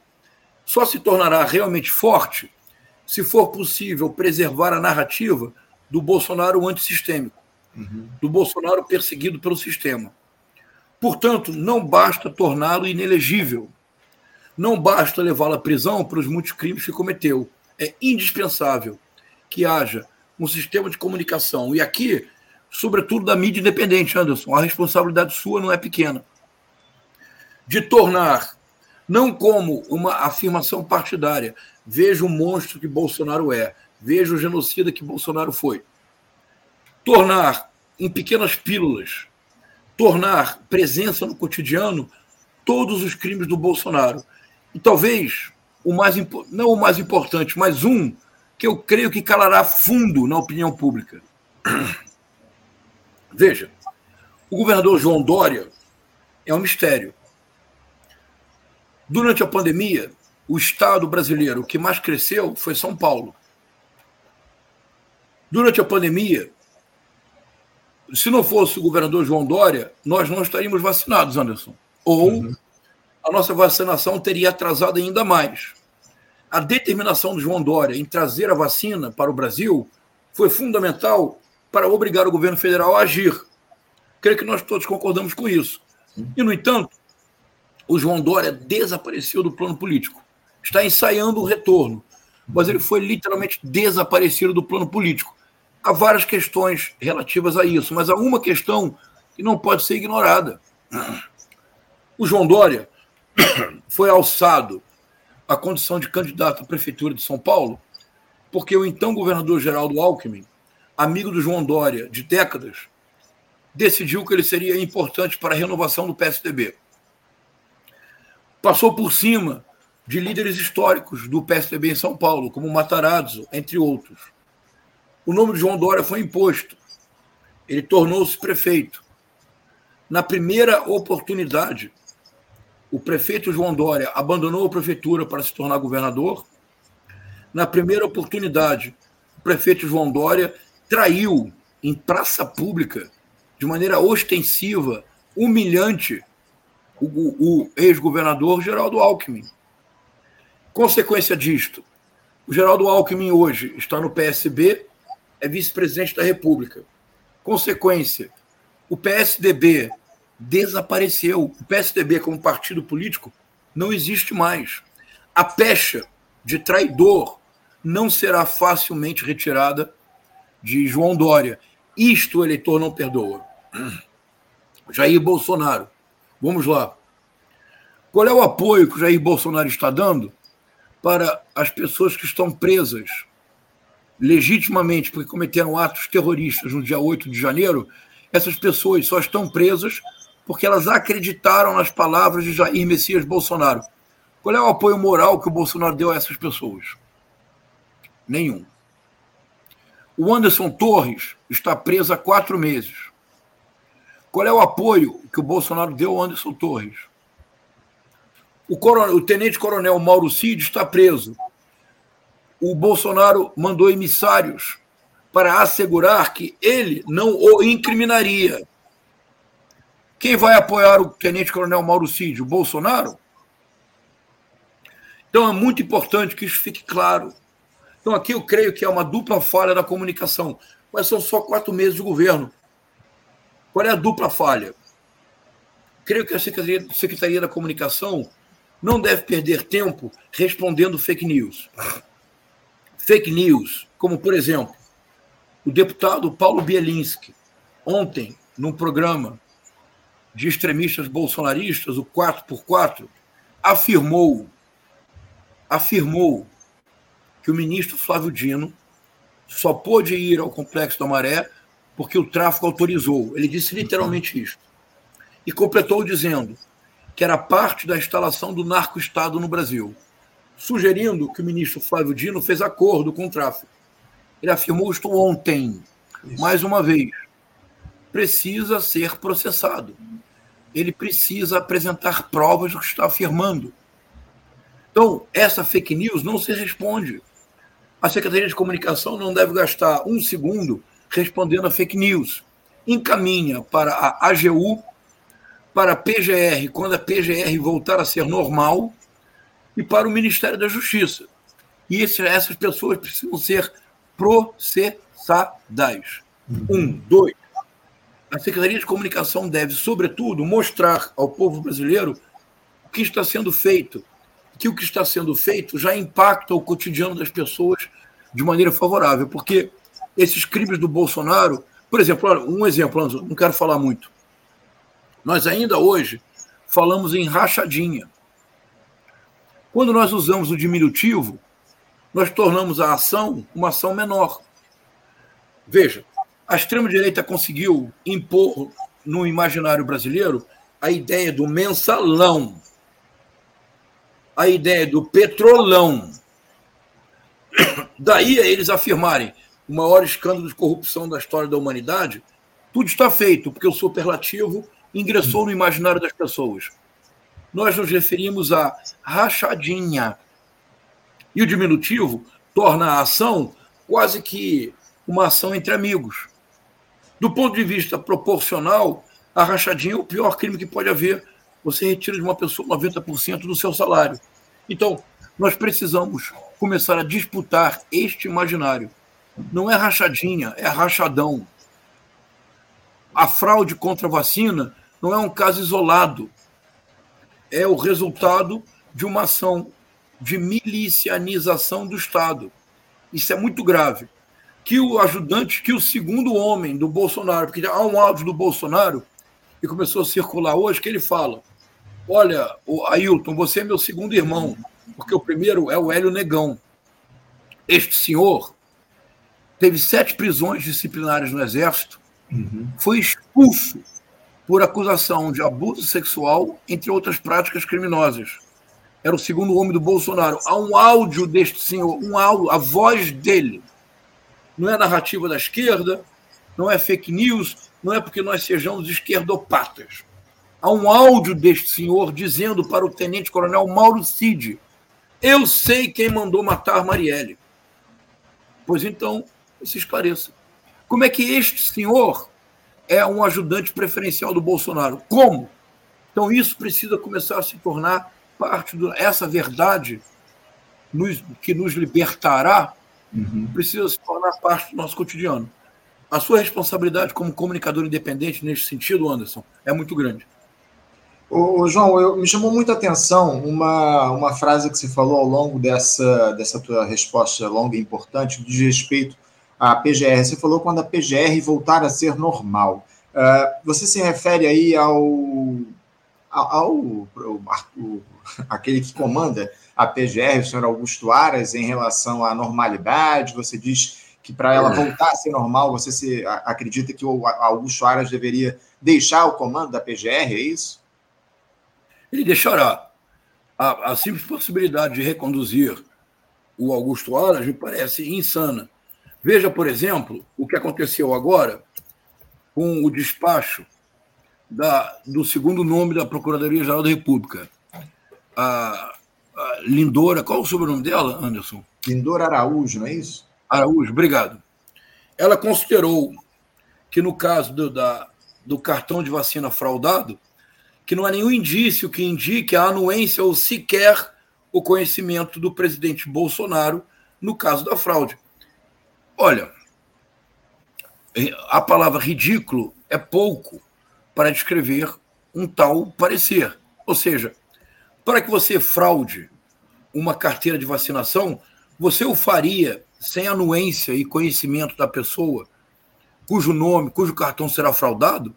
só se tornará realmente forte se for possível preservar a narrativa do Bolsonaro antissistêmico, uhum. do Bolsonaro perseguido pelo sistema. Portanto, não basta torná-lo inelegível. Não basta levá-lo à prisão pelos muitos crimes que cometeu. É indispensável que haja um sistema de comunicação. E aqui, sobretudo da mídia independente, Anderson, a responsabilidade sua não é pequena. De tornar, não como uma afirmação partidária, veja o monstro que Bolsonaro é, veja o genocida que Bolsonaro foi. Tornar em pequenas pílulas tornar presença no cotidiano todos os crimes do Bolsonaro. E talvez o mais não o mais importante, mas um que eu creio que calará fundo na opinião pública. Veja, o governador João Dória é um mistério. Durante a pandemia, o estado brasileiro que mais cresceu foi São Paulo. Durante a pandemia, se não fosse o governador João Dória, nós não estaríamos vacinados, Anderson. Ou uhum. a nossa vacinação teria atrasado ainda mais. A determinação do João Dória em trazer a vacina para o Brasil foi fundamental para obrigar o governo federal a agir. Creio que nós todos concordamos com isso. E, no entanto, o João Dória desapareceu do plano político. Está ensaiando o retorno, mas ele foi literalmente desaparecido do plano político há várias questões relativas a isso, mas há uma questão que não pode ser ignorada. O João Dória foi alçado à condição de candidato à prefeitura de São Paulo porque o então governador Geraldo Alckmin, amigo do João Dória de décadas, decidiu que ele seria importante para a renovação do PSDB. Passou por cima de líderes históricos do PSDB em São Paulo, como Matarazzo, entre outros o nome de João Dória foi imposto. Ele tornou-se prefeito. Na primeira oportunidade, o prefeito João Dória abandonou a prefeitura para se tornar governador. na primeira oportunidade. O prefeito João Dória traiu em praça pública, de maneira ostensiva, humilhante, o, o ex-governador Geraldo Alckmin. Consequência disto, o Geraldo Alckmin hoje está no PSB, é vice-presidente da República. Consequência, o PSDB desapareceu. O PSDB, como partido político, não existe mais. A pecha de traidor não será facilmente retirada de João Dória. Isto o eleitor não perdoa. Jair Bolsonaro. Vamos lá. Qual é o apoio que o Jair Bolsonaro está dando para as pessoas que estão presas legitimamente porque cometeram atos terroristas no dia 8 de janeiro? Essas pessoas só estão presas porque elas acreditaram nas palavras de Jair Messias Bolsonaro. Qual é o apoio moral que o Bolsonaro deu a essas pessoas? Nenhum. O Anderson Torres está preso há quatro meses. Qual é o apoio que o Bolsonaro deu ao Anderson Torres? O, coronel, o tenente-coronel Mauro Cid está preso. O Bolsonaro mandou emissários para assegurar que ele não o incriminaria. Quem vai apoiar o tenente-coronel Mauro Cid? O Bolsonaro? Então é muito importante que isso fique claro. Então aqui eu creio que é uma dupla falha da comunicação. Mas são só quatro meses de governo. Qual é a dupla falha? Creio que a Secretaria, Secretaria da Comunicação não deve perder tempo respondendo fake news. Fake news, como por exemplo, o deputado Paulo Bielinski, ontem, num programa de extremistas bolsonaristas, o 4x4, afirmou, afirmou que o ministro Flávio Dino só pôde ir ao Complexo da Maré porque o tráfico autorizou. Ele disse literalmente isso. E completou dizendo que era parte da instalação do narco-estado no Brasil, sugerindo que o ministro Flávio Dino fez acordo com o tráfico. Ele afirmou isto ontem, isso. mais uma vez. Precisa ser processado ele precisa apresentar provas do que está afirmando. Então, essa fake news não se responde. A Secretaria de Comunicação não deve gastar um segundo respondendo a fake news. Encaminha para a AGU, para a PGR, quando a PGR voltar a ser normal, e para o Ministério da Justiça. E essas pessoas precisam ser processadas. Um, dois, a Secretaria de Comunicação deve, sobretudo, mostrar ao povo brasileiro o que está sendo feito, que o que está sendo feito já impacta o cotidiano das pessoas de maneira favorável, porque esses crimes do Bolsonaro, por exemplo, um exemplo, não quero falar muito. Nós ainda hoje falamos em rachadinha. Quando nós usamos o diminutivo, nós tornamos a ação uma ação menor. Veja, a extrema-direita conseguiu impor no imaginário brasileiro a ideia do mensalão, a ideia do petrolão. Daí a eles afirmarem o maior escândalo de corrupção da história da humanidade, tudo está feito, porque o superlativo ingressou no imaginário das pessoas. Nós nos referimos a rachadinha. E o diminutivo torna a ação quase que uma ação entre amigos. Do ponto de vista proporcional, a rachadinha é o pior crime que pode haver. Você retira de uma pessoa 90% do seu salário. Então, nós precisamos começar a disputar este imaginário. Não é rachadinha, é rachadão. A fraude contra a vacina não é um caso isolado. É o resultado de uma ação de milicianização do Estado. Isso é muito grave que o ajudante, que o segundo homem do Bolsonaro, porque há um áudio do Bolsonaro que começou a circular hoje, que ele fala: Olha, Ailton, você é meu segundo irmão, porque o primeiro é o Hélio Negão. Este senhor teve sete prisões disciplinares no Exército, uhum. foi expulso por acusação de abuso sexual, entre outras práticas criminosas. Era o segundo homem do Bolsonaro. Há um áudio deste senhor, um áudio, a voz dele não é narrativa da esquerda, não é fake news, não é porque nós sejamos esquerdopatas. Há um áudio deste senhor dizendo para o tenente-coronel Mauro Cid: Eu sei quem mandou matar Marielle. Pois então, se esclareça. Como é que este senhor é um ajudante preferencial do Bolsonaro? Como? Então, isso precisa começar a se tornar parte dessa verdade nos, que nos libertará, uhum. precisa se tornar parte do nosso cotidiano. A sua responsabilidade como comunicador independente nesse sentido, Anderson, é muito grande. Ô, ô, João, eu, me chamou muita atenção uma, uma frase que você falou ao longo dessa, dessa tua resposta longa e importante, de respeito à PGR. Você falou quando a PGR voltar a ser normal. Uh, você se refere aí ao, ao, ao, ao aquele que comanda a PGR, o senhor Augusto Aras, em relação à normalidade? Você diz que para ela voltar a ser normal, você se, acredita que o Augusto Aras deveria deixar o comando da PGR, é isso? ele deixará. A, a simples possibilidade de reconduzir o Augusto Aras me parece insana. Veja, por exemplo, o que aconteceu agora com o despacho da, do segundo nome da Procuradoria-Geral da República. A, a, Lindora, qual o sobrenome dela, Anderson? Lindora Araújo, não é isso? Araújo, obrigado. Ela considerou que no caso do, da, do cartão de vacina fraudado, que não há nenhum indício que indique a anuência ou sequer o conhecimento do presidente Bolsonaro no caso da fraude. Olha, a palavra ridículo é pouco para descrever um tal parecer. Ou seja, para que você fraude uma carteira de vacinação, você o faria sem anuência e conhecimento da pessoa cujo nome, cujo cartão será fraudado?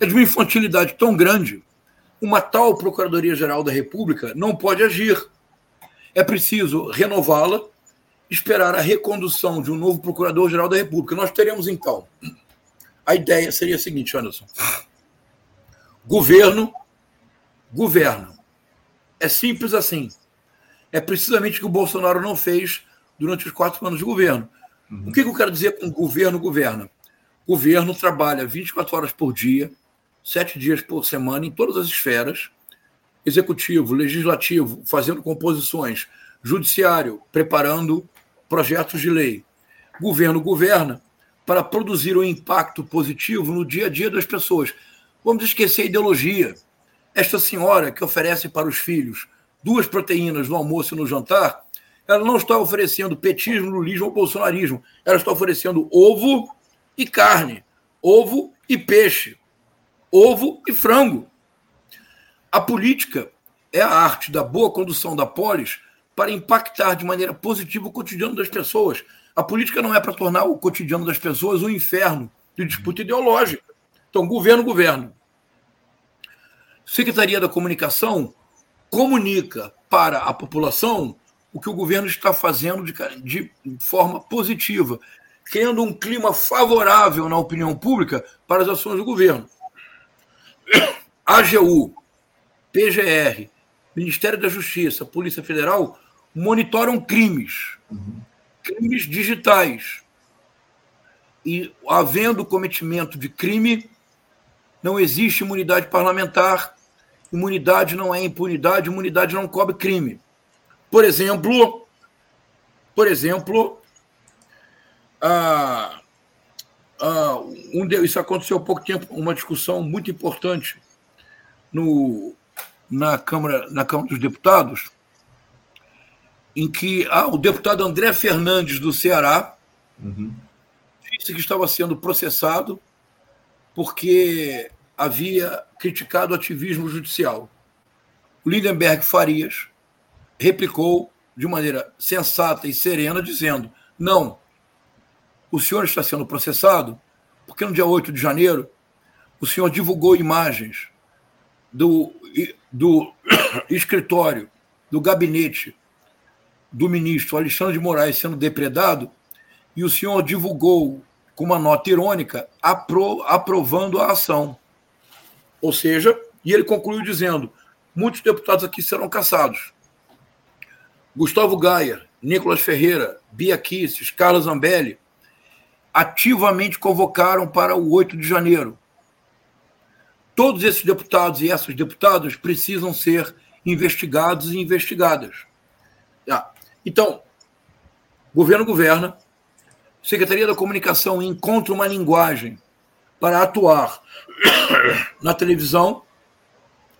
É de uma infantilidade tão grande uma tal Procuradoria-Geral da República não pode agir. É preciso renová-la, esperar a recondução de um novo Procurador-Geral da República. Nós teremos, então, a ideia seria a seguinte, Anderson. Governo, governo. É simples assim. É precisamente o que o Bolsonaro não fez durante os quatro anos de governo. Uhum. O que eu quero dizer com governo, governa? Governo trabalha 24 horas por dia, sete dias por semana em todas as esferas executivo, legislativo, fazendo composições, judiciário, preparando projetos de lei. Governo governa para produzir um impacto positivo no dia a dia das pessoas. Vamos esquecer a ideologia. Esta senhora que oferece para os filhos duas proteínas no almoço e no jantar, ela não está oferecendo petismo, lulismo ou bolsonarismo. Ela está oferecendo ovo e carne, ovo e peixe ovo e frango. A política é a arte da boa condução da polis para impactar de maneira positiva o cotidiano das pessoas. A política não é para tornar o cotidiano das pessoas um inferno de disputa ideológica. Então, governo, governo. Secretaria da Comunicação comunica para a população o que o governo está fazendo de, de forma positiva, criando um clima favorável na opinião pública para as ações do governo. AGU, PGR, Ministério da Justiça, Polícia Federal monitoram crimes, crimes digitais. E havendo cometimento de crime, não existe imunidade parlamentar. Imunidade não é impunidade, imunidade não cobre crime. Por exemplo, por exemplo, a ah, um, isso aconteceu há pouco tempo, uma discussão muito importante no, na, Câmara, na Câmara dos Deputados, em que ah, o deputado André Fernandes, do Ceará, uhum. disse que estava sendo processado porque havia criticado o ativismo judicial. O Lindenberg Farias replicou de maneira sensata e serena, dizendo: não, o senhor está sendo processado porque no dia 8 de janeiro o senhor divulgou imagens do, do escritório, do gabinete do ministro Alexandre de Moraes sendo depredado e o senhor divulgou com uma nota irônica apro, aprovando a ação. Ou seja, e ele concluiu dizendo: muitos deputados aqui serão caçados. Gustavo Gaia, Nicolas Ferreira, Bia Kisses, Carlos Zambelli ativamente convocaram para o 8 de janeiro. Todos esses deputados e essas deputadas precisam ser investigados e investigadas. Ah, então, governo governa, Secretaria da Comunicação encontra uma linguagem para atuar na televisão,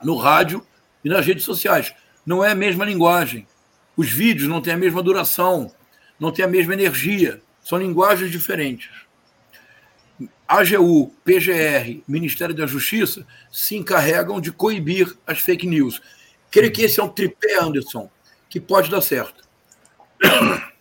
no rádio e nas redes sociais. Não é a mesma linguagem. Os vídeos não têm a mesma duração, não têm a mesma energia. São linguagens diferentes. AGU, PGR, Ministério da Justiça se encarregam de coibir as fake news. Creio que esse é um tripé, Anderson, que pode dar certo.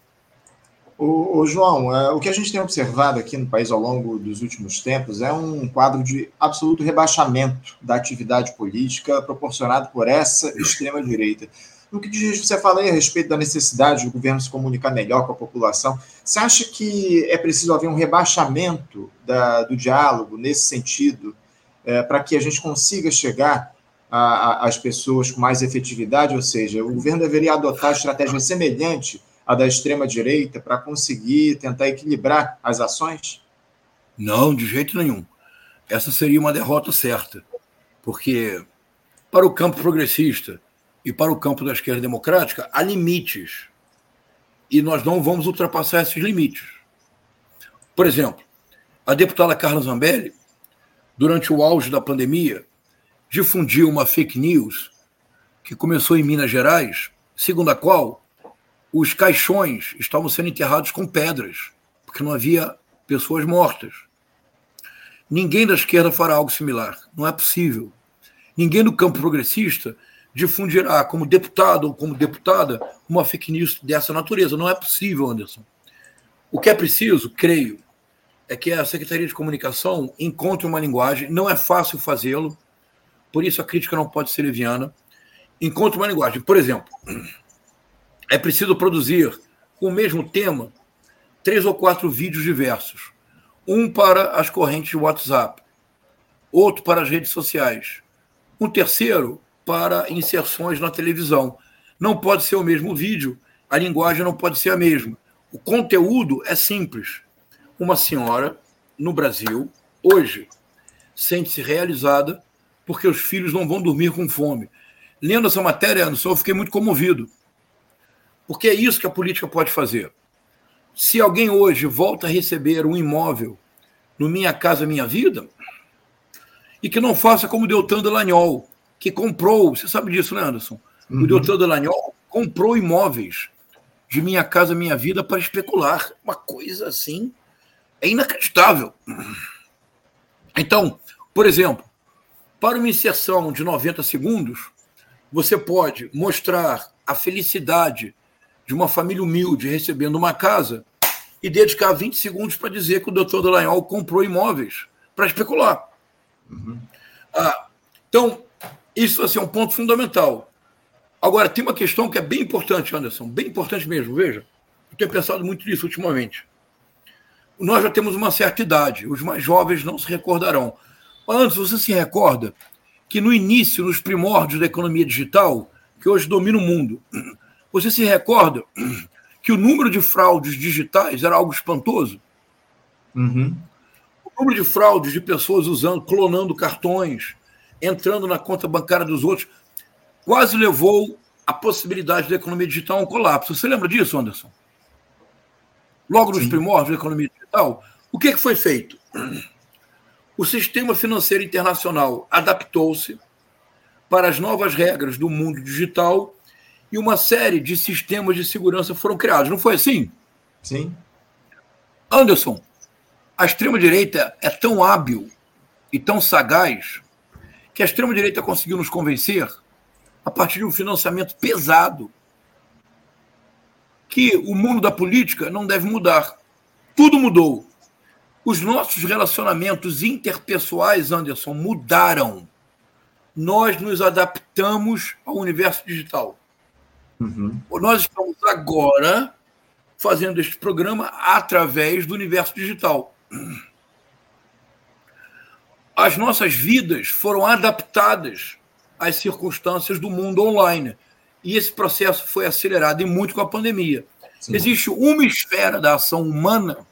O, o João, é, o que a gente tem observado aqui no país ao longo dos últimos tempos é um quadro de absoluto rebaixamento da atividade política proporcionado por essa extrema-direita. No que diz, você fala aí a respeito da necessidade do governo se comunicar melhor com a população, você acha que é preciso haver um rebaixamento da, do diálogo nesse sentido, é, para que a gente consiga chegar às pessoas com mais efetividade? Ou seja, o governo deveria adotar estratégia semelhante à da extrema-direita para conseguir tentar equilibrar as ações? Não, de jeito nenhum. Essa seria uma derrota certa, porque para o campo progressista e para o campo da esquerda democrática há limites e nós não vamos ultrapassar esses limites. Por exemplo, a deputada Carla Zambelli, durante o auge da pandemia, difundiu uma fake news que começou em Minas Gerais, segundo a qual os caixões estavam sendo enterrados com pedras, porque não havia pessoas mortas. Ninguém da esquerda fará algo similar. Não é possível. Ninguém do campo progressista difundirá como deputado ou como deputada uma fake news dessa natureza. Não é possível, Anderson. O que é preciso, creio, é que a Secretaria de Comunicação encontre uma linguagem. Não é fácil fazê-lo, por isso a crítica não pode ser leviana. Encontre uma linguagem. Por exemplo, é preciso produzir com o mesmo tema três ou quatro vídeos diversos. Um para as correntes de WhatsApp, outro para as redes sociais, um terceiro para inserções na televisão. Não pode ser o mesmo vídeo, a linguagem não pode ser a mesma. O conteúdo é simples. Uma senhora no Brasil, hoje, sente-se realizada porque os filhos não vão dormir com fome. Lendo essa matéria, Anderson, eu fiquei muito comovido. Porque é isso que a política pode fazer. Se alguém hoje volta a receber um imóvel no Minha Casa Minha Vida, e que não faça como o Deltan Delagnol, que comprou, você sabe disso, né, Anderson? Uhum. O Deltan Delagnol comprou imóveis de Minha Casa Minha Vida para especular. Uma coisa assim é inacreditável. Então, por exemplo, para uma inserção de 90 segundos, você pode mostrar a felicidade de uma família humilde recebendo uma casa e dedicar 20 segundos para dizer que o doutor Dallagnol comprou imóveis para especular. Uhum. Ah, então, isso assim, é um ponto fundamental. Agora, tem uma questão que é bem importante, Anderson, bem importante mesmo, veja. Eu tenho pensado muito nisso ultimamente. Nós já temos uma certa idade, os mais jovens não se recordarão. Antes, você se recorda que no início, nos primórdios da economia digital, que hoje domina o mundo, você se recorda que o número de fraudes digitais era algo espantoso? Uhum. O número de fraudes de pessoas usando, clonando cartões, entrando na conta bancária dos outros, quase levou a possibilidade da economia digital a um colapso. Você lembra disso, Anderson? Logo nos Sim. primórdios da economia digital, o que, que foi feito? O sistema financeiro internacional adaptou-se para as novas regras do mundo digital e uma série de sistemas de segurança foram criados. Não foi assim? Sim. Anderson, a extrema-direita é tão hábil e tão sagaz que a extrema-direita conseguiu nos convencer, a partir de um financiamento pesado, que o mundo da política não deve mudar. Tudo mudou. Os nossos relacionamentos interpessoais, Anderson, mudaram. Nós nos adaptamos ao universo digital. Uhum. Nós estamos agora fazendo este programa através do universo digital. As nossas vidas foram adaptadas às circunstâncias do mundo online. E esse processo foi acelerado e muito com a pandemia. Sim. Existe uma esfera da ação humana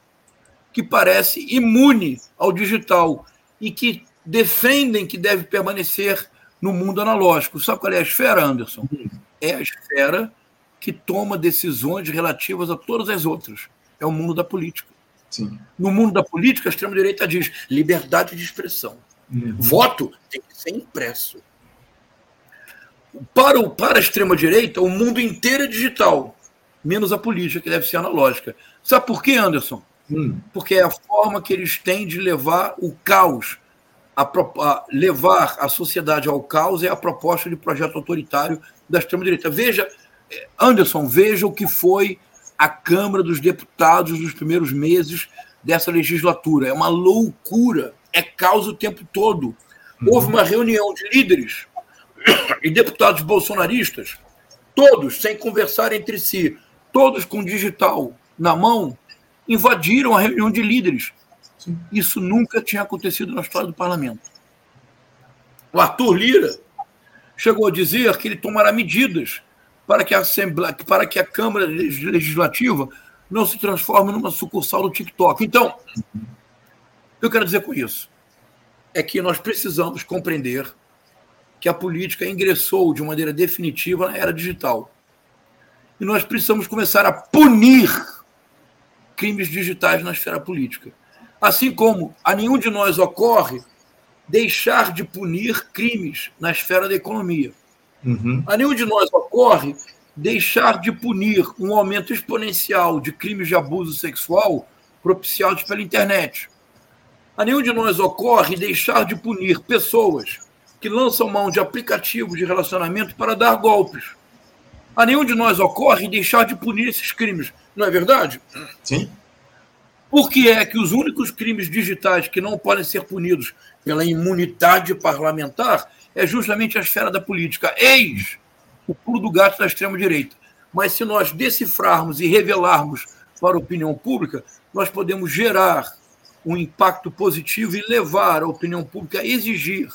que parece imune ao digital e que defendem que deve permanecer no mundo analógico. Sabe qual é a esfera, Anderson? Uhum é a esfera que toma decisões relativas a todas as outras. É o mundo da política. Sim. No mundo da política, a extrema-direita diz liberdade de expressão. Uhum. Voto tem que ser impresso. Para, o, para a extrema-direita, o mundo inteiro é digital, menos a política, que deve ser analógica. Sabe por quê, Anderson? Hum. Porque é a forma que eles têm de levar o caos, a, a, levar a sociedade ao caos é a proposta de projeto autoritário da extrema-direita. Veja, eh, Anderson, veja o que foi a Câmara dos Deputados nos primeiros meses dessa legislatura. É uma loucura, é caos o tempo todo. Uhum. Houve uma reunião de líderes e deputados bolsonaristas, todos sem conversar entre si, todos com digital na mão, invadiram a reunião de líderes. Isso nunca tinha acontecido na história do parlamento. O Arthur Lira chegou a dizer que ele tomará medidas para que a Assembleia, para que a Câmara Legislativa não se transforme numa sucursal do TikTok. Então, eu quero dizer com isso é que nós precisamos compreender que a política ingressou de maneira definitiva na era digital. E nós precisamos começar a punir crimes digitais na esfera política. Assim como a nenhum de nós ocorre deixar de punir crimes na esfera da economia. Uhum. A nenhum de nós ocorre deixar de punir um aumento exponencial de crimes de abuso sexual propiciados pela internet. A nenhum de nós ocorre deixar de punir pessoas que lançam mão de aplicativos de relacionamento para dar golpes. A nenhum de nós ocorre deixar de punir esses crimes, não é verdade? Sim. Por que é que os únicos crimes digitais que não podem ser punidos pela imunidade parlamentar é justamente a esfera da política? Eis o pulo do gato da extrema-direita. Mas se nós decifrarmos e revelarmos para a opinião pública, nós podemos gerar um impacto positivo e levar a opinião pública a exigir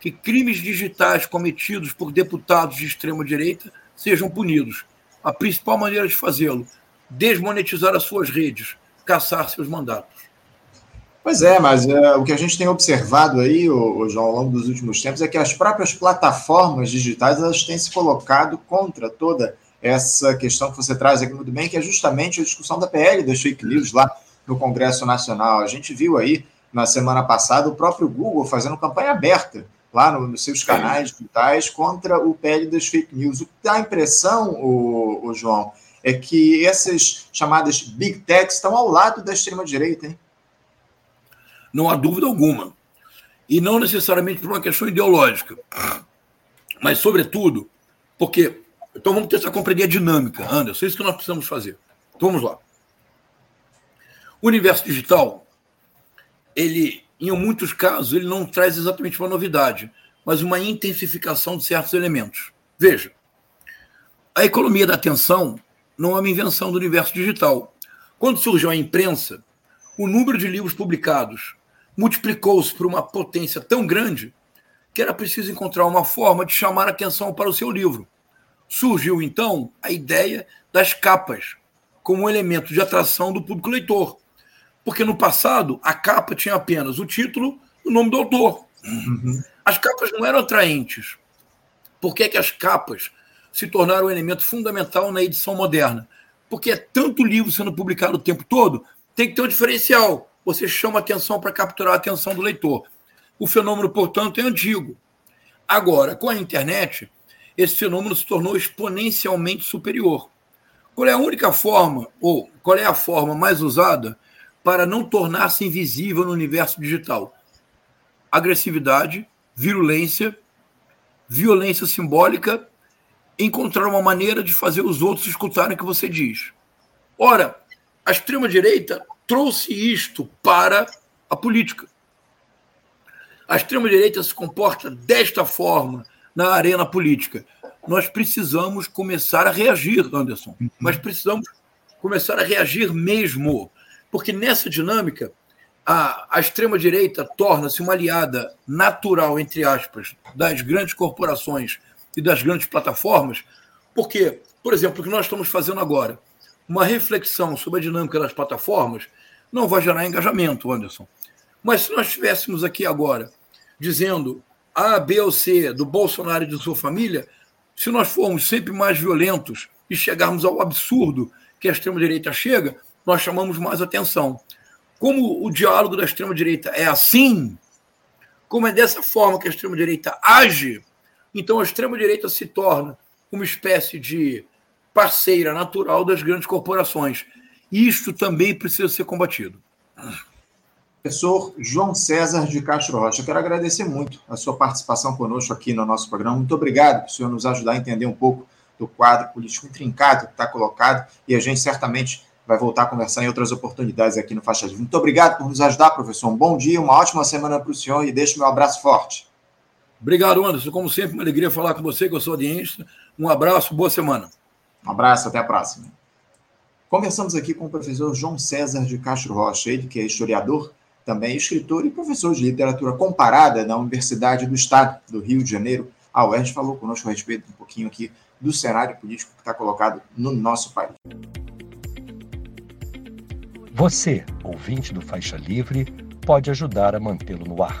que crimes digitais cometidos por deputados de extrema-direita sejam punidos. A principal maneira de fazê-lo, desmonetizar as suas redes, caçar seus mandatos. Pois é, mas é, o que a gente tem observado aí, o, o, João, ao longo dos últimos tempos, é que as próprias plataformas digitais elas têm se colocado contra toda essa questão que você traz aqui muito bem, que é justamente a discussão da PL das fake news lá no Congresso Nacional. A gente viu aí na semana passada o próprio Google fazendo campanha aberta lá no, nos seus canais digitais contra o PL das fake news. O que dá a impressão, o, o João, é que essas chamadas big techs estão ao lado da extrema-direita, hein? Não há dúvida alguma. E não necessariamente por uma questão ideológica, mas, sobretudo, porque. Então, vamos tentar compreender a dinâmica, Anderson. É isso que nós precisamos fazer. Então, vamos lá. O universo digital, ele em muitos casos, ele não traz exatamente uma novidade, mas uma intensificação de certos elementos. Veja, a economia da atenção não é uma invenção do universo digital. Quando surgiu a imprensa, o número de livros publicados multiplicou-se por uma potência tão grande que era preciso encontrar uma forma de chamar a atenção para o seu livro. Surgiu então a ideia das capas como um elemento de atração do público leitor. Porque no passado, a capa tinha apenas o título e o nome do autor. Uhum. As capas não eram atraentes. Por que, é que as capas se tornaram um elemento fundamental na edição moderna? Porque é tanto livro sendo publicado o tempo todo, tem que ter um diferencial. Você chama atenção para capturar a atenção do leitor. O fenômeno, portanto, é antigo. Agora, com a internet, esse fenômeno se tornou exponencialmente superior. Qual é a única forma, ou qual é a forma mais usada para não tornar-se invisível no universo digital. Agressividade, virulência, violência simbólica, encontrar uma maneira de fazer os outros escutarem o que você diz. Ora, a extrema-direita trouxe isto para a política. A extrema-direita se comporta desta forma na arena política. Nós precisamos começar a reagir, Anderson. Nós precisamos começar a reagir mesmo. Porque nessa dinâmica, a, a extrema-direita torna-se uma aliada natural, entre aspas, das grandes corporações e das grandes plataformas, porque, por exemplo, o que nós estamos fazendo agora, uma reflexão sobre a dinâmica das plataformas, não vai gerar engajamento, Anderson. Mas se nós estivéssemos aqui agora dizendo A, B ou C do Bolsonaro e de sua família, se nós formos sempre mais violentos e chegarmos ao absurdo que a extrema-direita chega, nós chamamos mais atenção. como o diálogo da extrema-direita é assim, como é dessa forma que a extrema-direita age, então a extrema-direita se torna uma espécie de parceira natural das grandes corporações. Isto também precisa ser combatido. Professor João César de Castro Rocha, quero agradecer muito a sua participação conosco aqui no nosso programa. Muito obrigado por o senhor nos ajudar a entender um pouco do quadro político intrincado que está colocado e a gente certamente vai voltar a conversar em outras oportunidades aqui no Faixa Livre. Muito obrigado por nos ajudar, professor. Um bom dia, uma ótima semana para o senhor e deixo meu abraço forte. Obrigado, Anderson. Como sempre, uma alegria falar com você, com a sua audiência. Um abraço, boa semana. Um abraço, até a próxima. Conversamos aqui com o professor João César de Castro Rocha, ele que é historiador, também escritor e professor de literatura comparada na Universidade do Estado do Rio de Janeiro. A UERJ falou conosco a respeito um pouquinho aqui do cenário político que está colocado no nosso país. Você, ouvinte do Faixa Livre, pode ajudar a mantê-lo no ar.